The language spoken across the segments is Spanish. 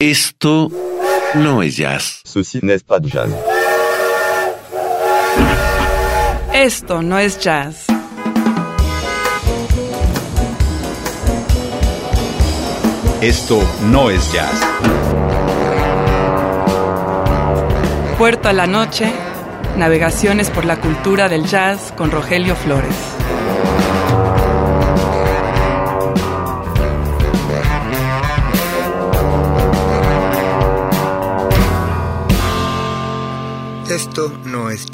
Esto no es jazz. Ceci n'est pas de jazz. Esto no es jazz. Esto no es jazz. Puerto a la noche, navegaciones por la cultura del jazz con Rogelio Flores. Esto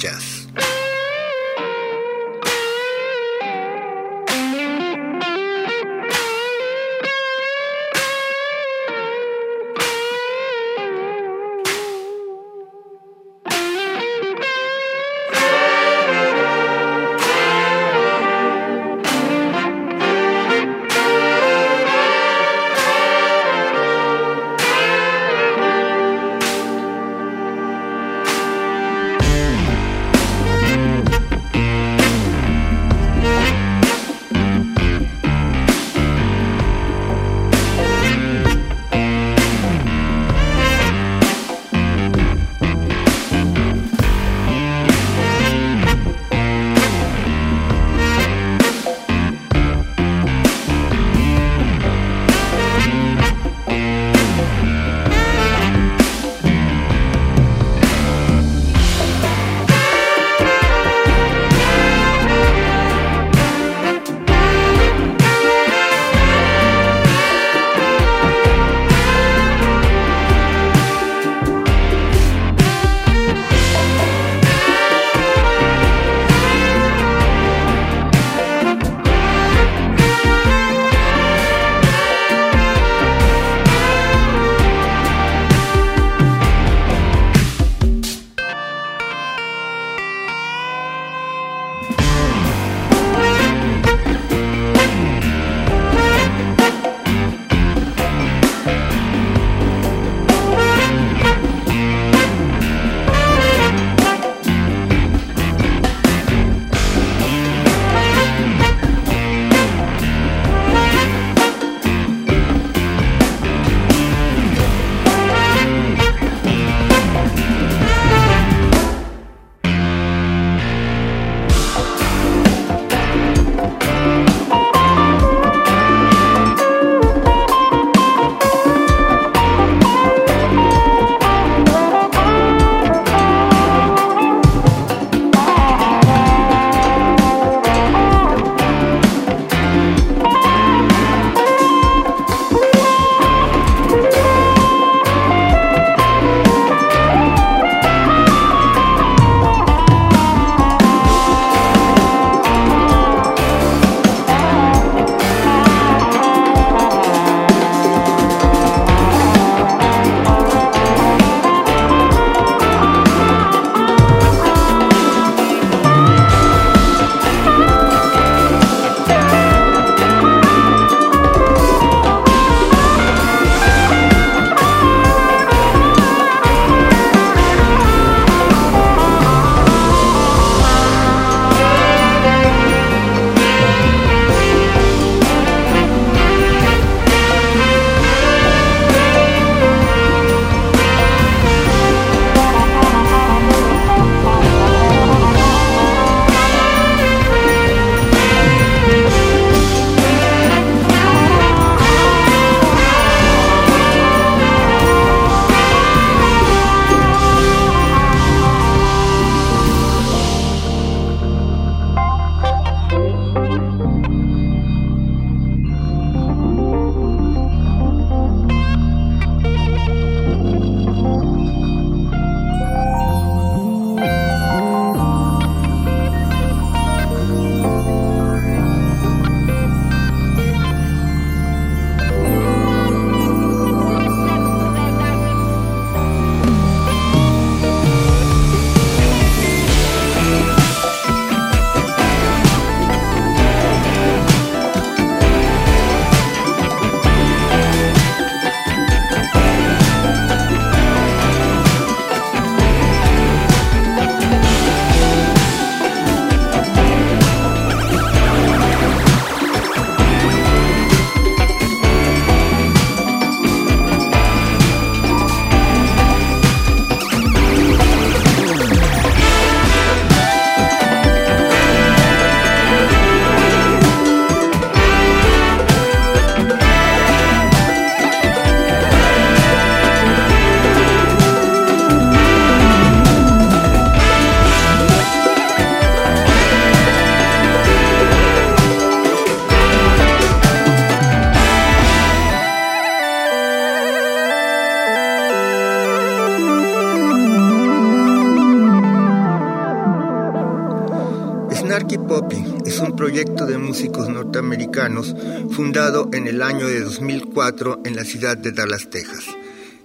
músicos norteamericanos fundado en el año de 2004 en la ciudad de Dallas, Texas,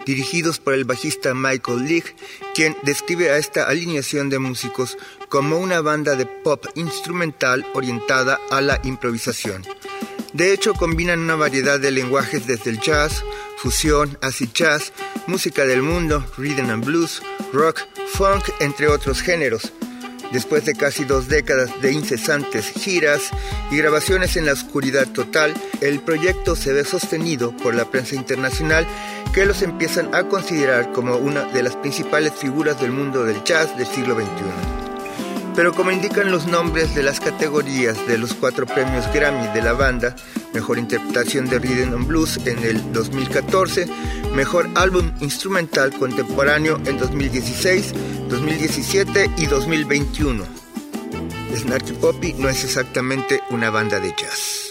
dirigidos por el bajista Michael League, quien describe a esta alineación de músicos como una banda de pop instrumental orientada a la improvisación. De hecho, combinan una variedad de lenguajes desde el jazz, fusión, acid jazz, música del mundo, rhythm and blues, rock, funk, entre otros géneros. Después de casi dos décadas de incesantes giras y grabaciones en la oscuridad total, el proyecto se ve sostenido por la prensa internacional que los empiezan a considerar como una de las principales figuras del mundo del jazz del siglo XXI. Pero como indican los nombres de las categorías de los cuatro premios Grammy de la banda, Mejor Interpretación de Rhythm and Blues en el 2014, Mejor Álbum Instrumental Contemporáneo en 2016, 2017 y 2021. Snarky Poppy no es exactamente una banda de jazz.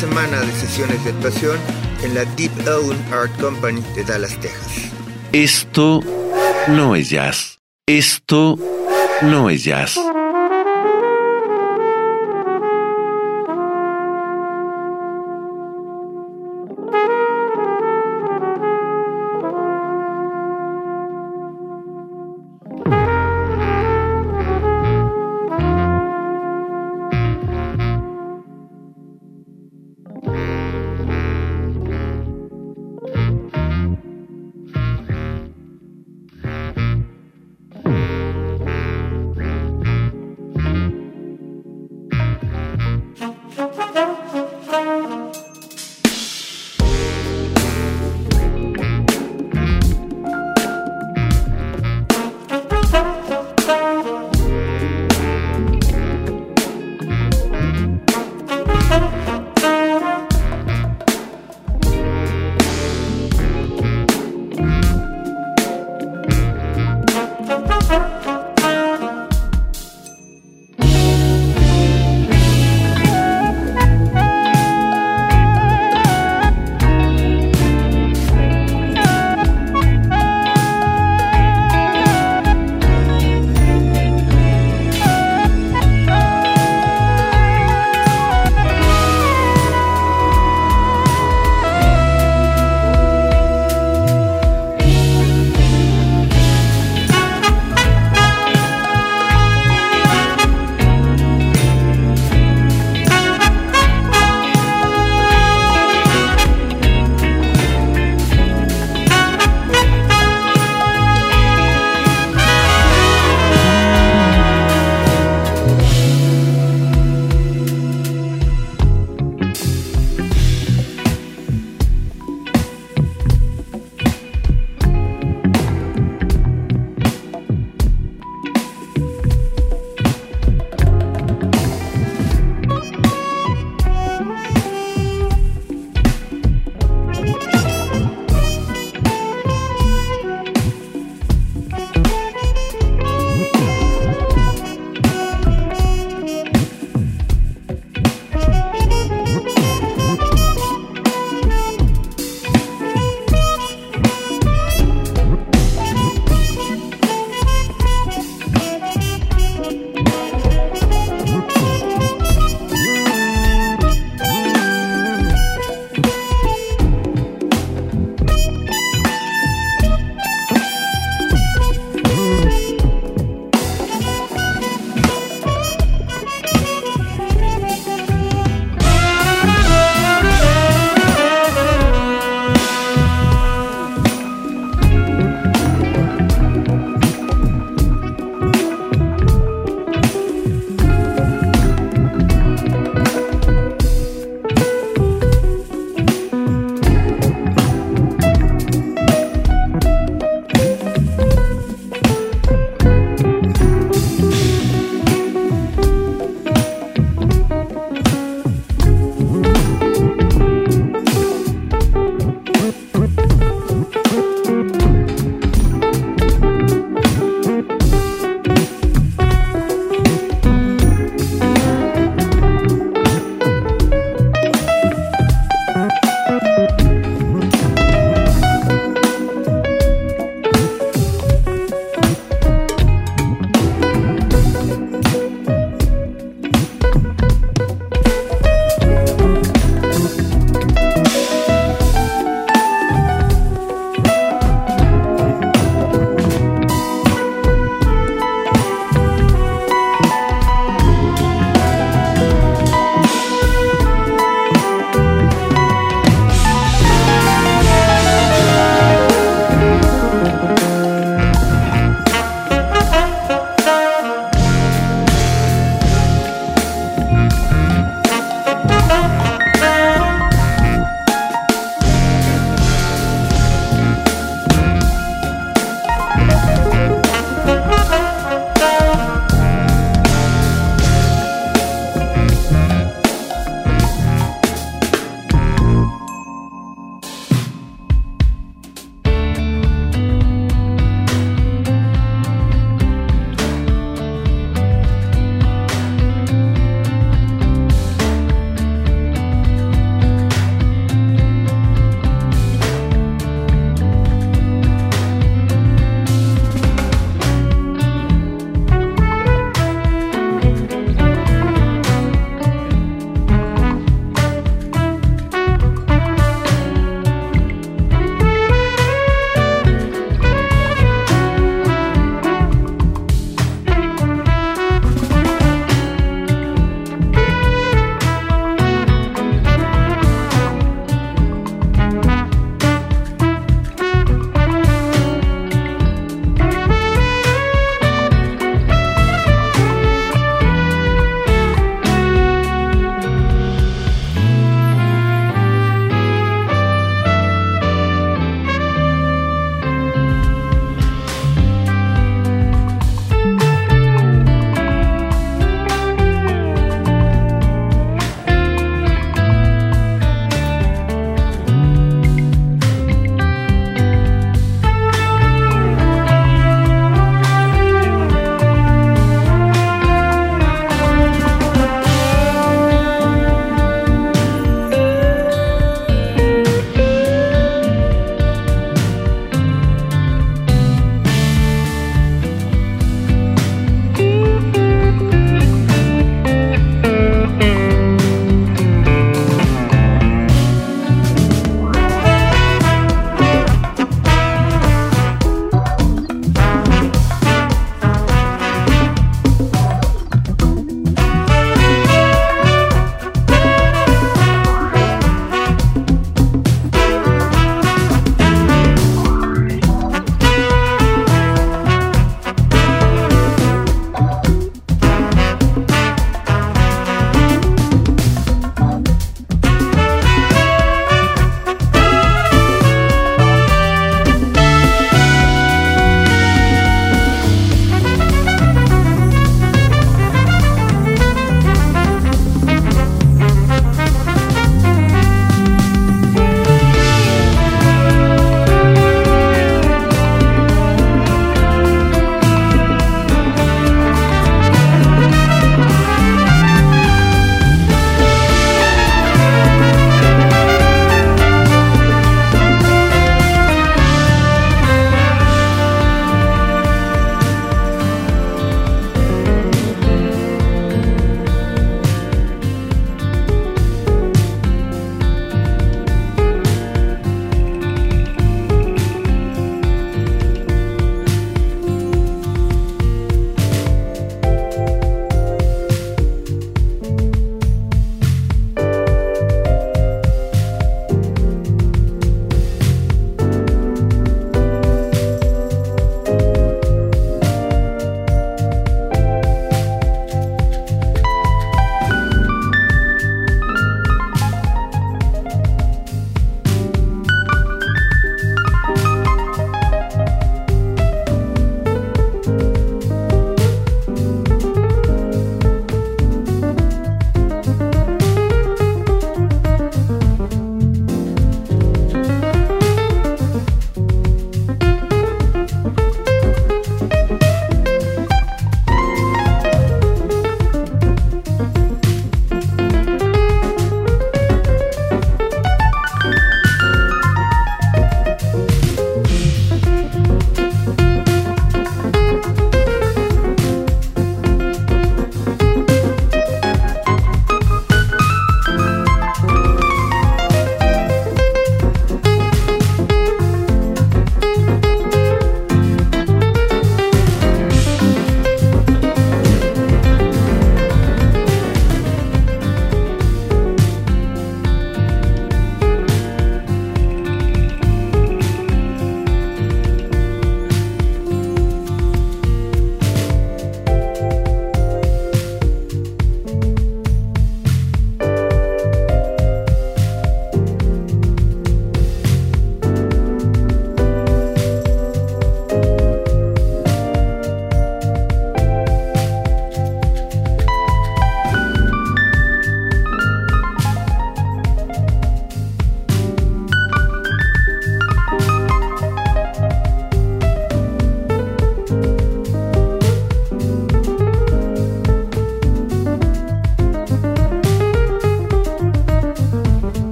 Semana de sesiones de actuación en la Deep Elm Art Company de Dallas, Texas. Esto no es jazz. Esto no es jazz.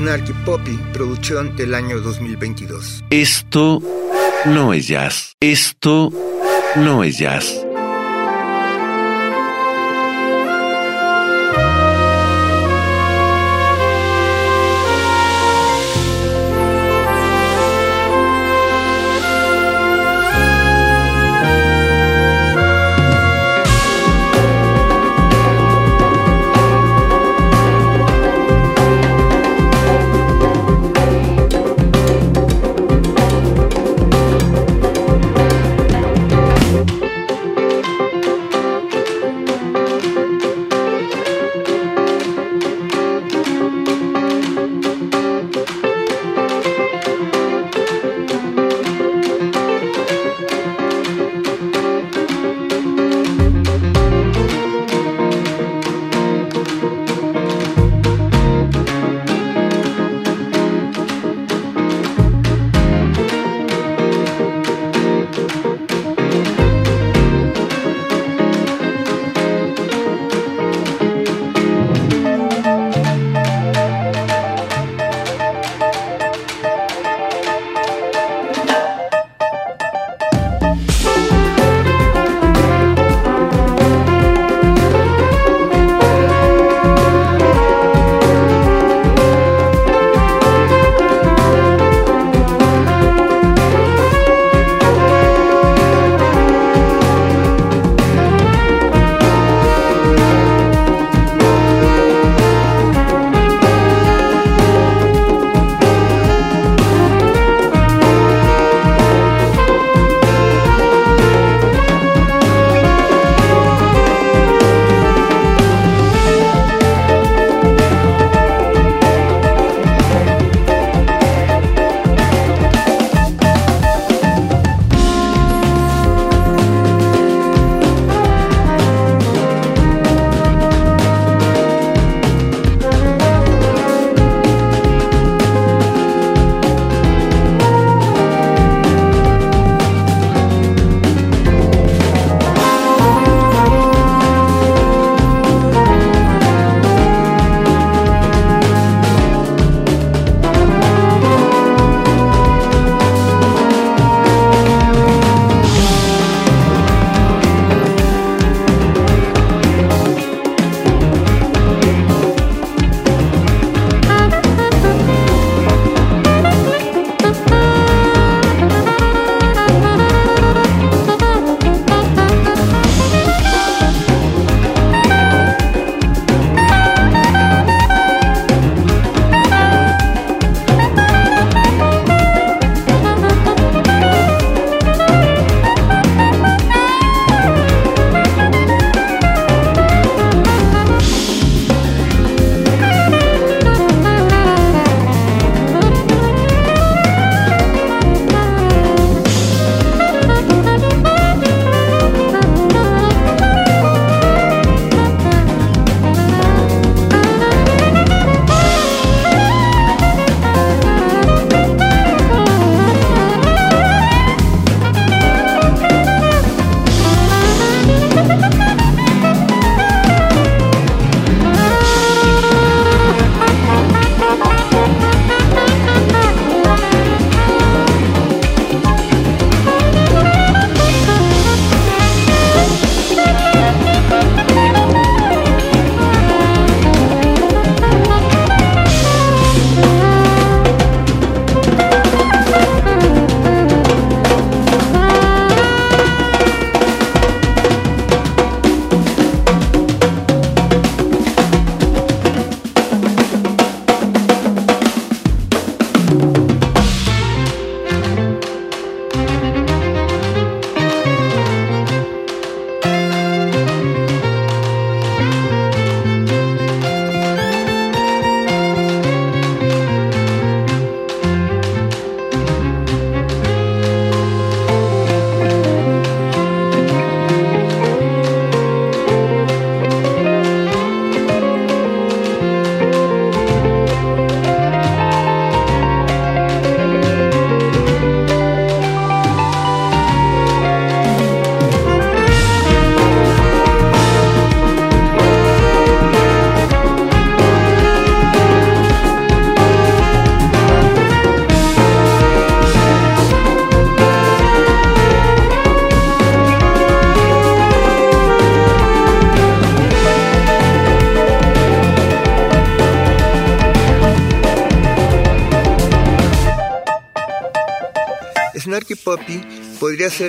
Snarky Poppy, producción del año 2022. Esto no es jazz. Esto no es jazz.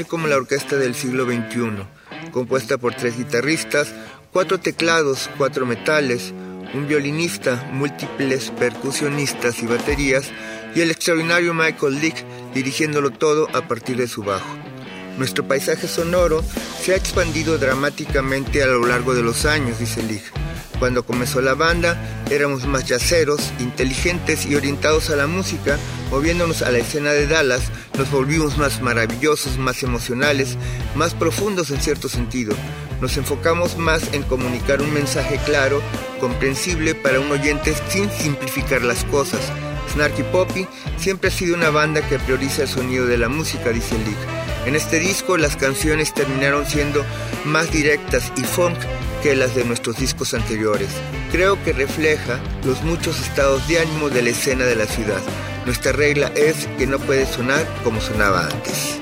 Como la orquesta del siglo XXI, compuesta por tres guitarristas, cuatro teclados, cuatro metales, un violinista, múltiples percusionistas y baterías, y el extraordinario Michael Lick dirigiéndolo todo a partir de su bajo. Nuestro paisaje sonoro se ha expandido dramáticamente a lo largo de los años, dice Lick. Cuando comenzó la banda, éramos más yaceros, inteligentes y orientados a la música, moviéndonos a la escena de Dallas, nos volvimos más maravillosos, más emocionales, más profundos en cierto sentido. Nos enfocamos más en comunicar un mensaje claro, comprensible para un oyente sin simplificar las cosas. Snarky Poppy siempre ha sido una banda que prioriza el sonido de la música, dice Lick. En este disco las canciones terminaron siendo más directas y funk que las de nuestros discos anteriores. Creo que refleja los muchos estados de ánimo de la escena de la ciudad. Nuestra regla es que no puede sonar como sonaba antes.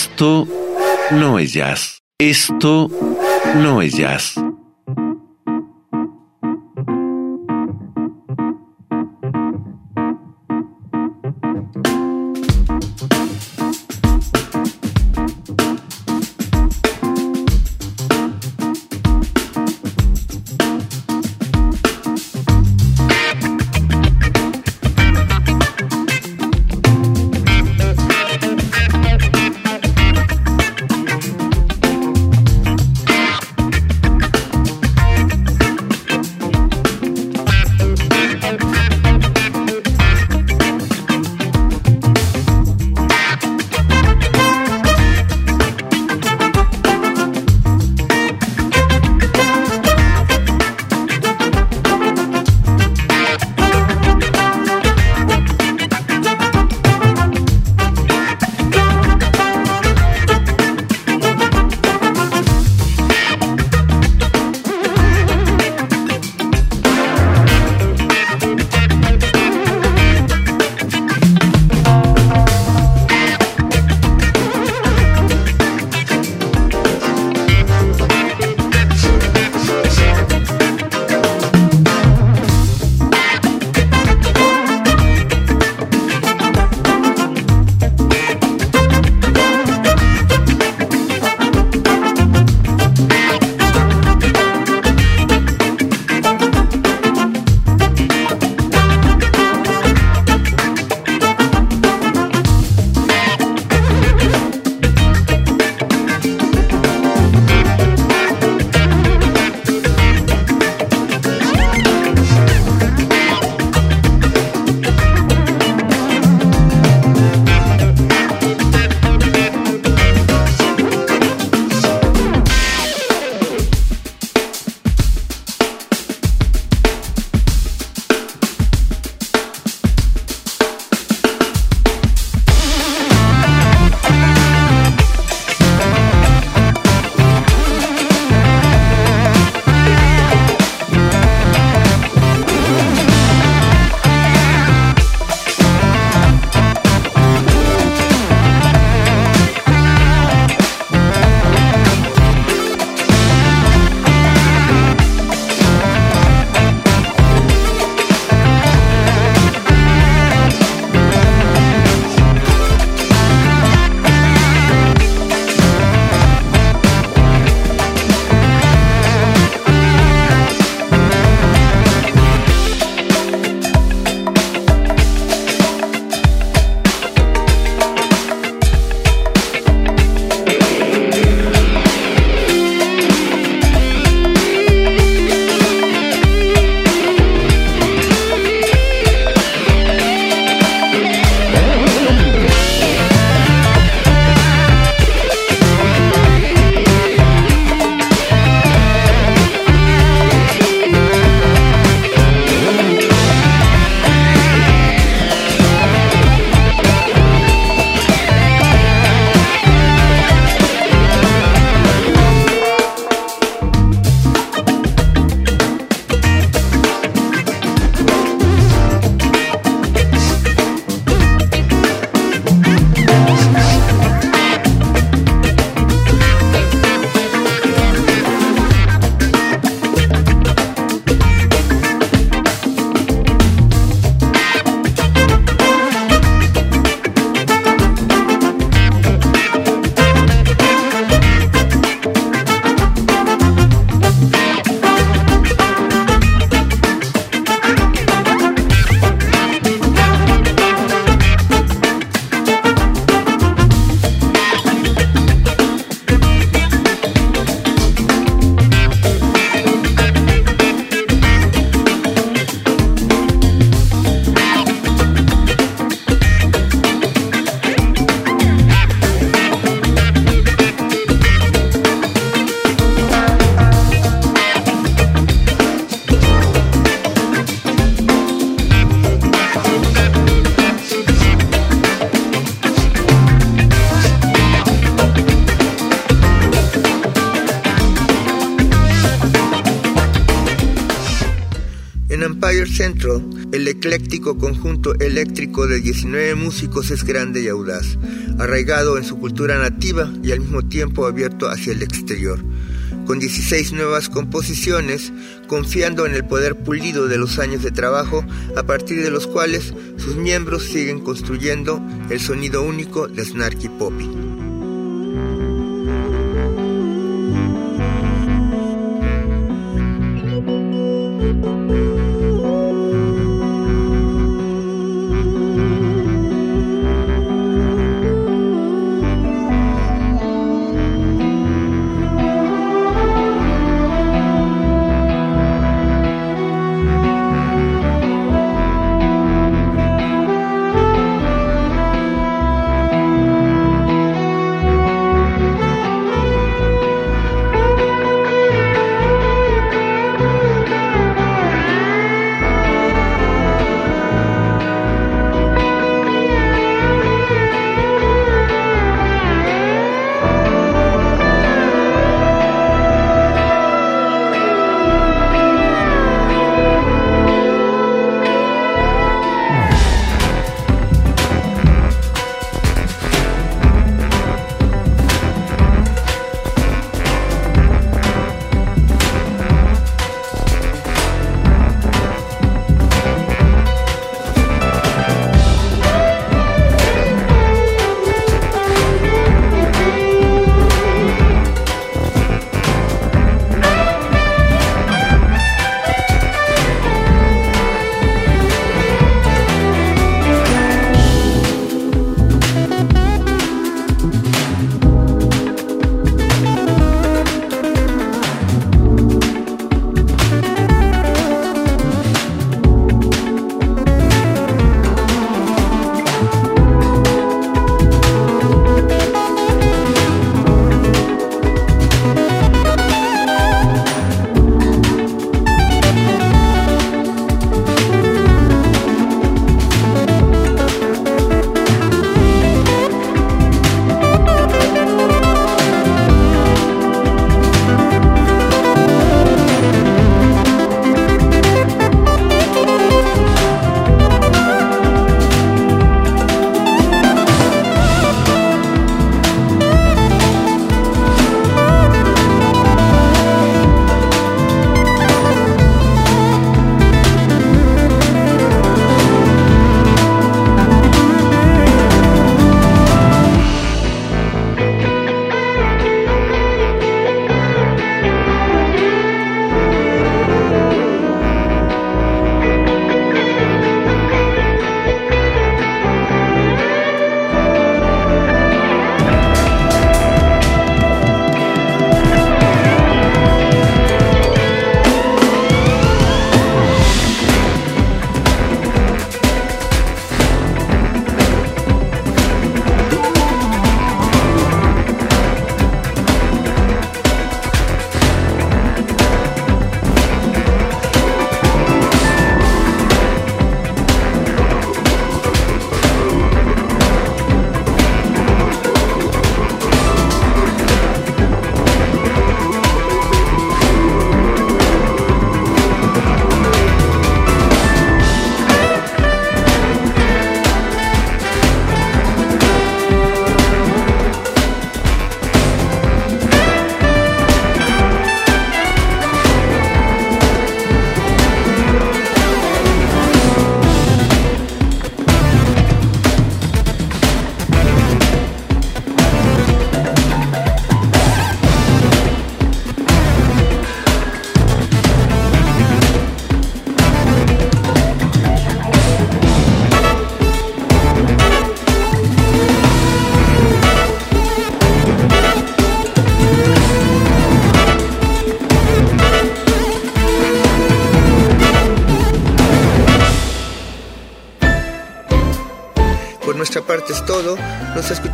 Esto no es jazz. Esto no es jazz. El ecléctico conjunto eléctrico de 19 músicos es grande y audaz. arraigado en su cultura nativa y al mismo tiempo abierto hacia el exterior. Con 16 nuevas composiciones, confiando en el poder pulido de los años de trabajo, a partir de los cuales sus miembros siguen construyendo el sonido único de Snarky Poppy.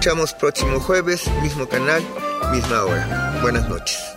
Escuchamos próximo jueves, mismo canal, misma hora. Buenas noches.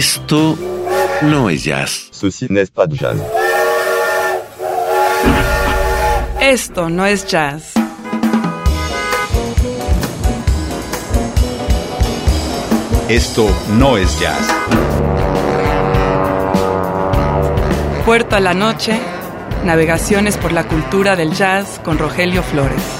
Esto no es jazz. Ceci n'est pas de jazz. Esto no es jazz. Esto no es jazz. Puerto a la noche, navegaciones por la cultura del jazz con Rogelio Flores.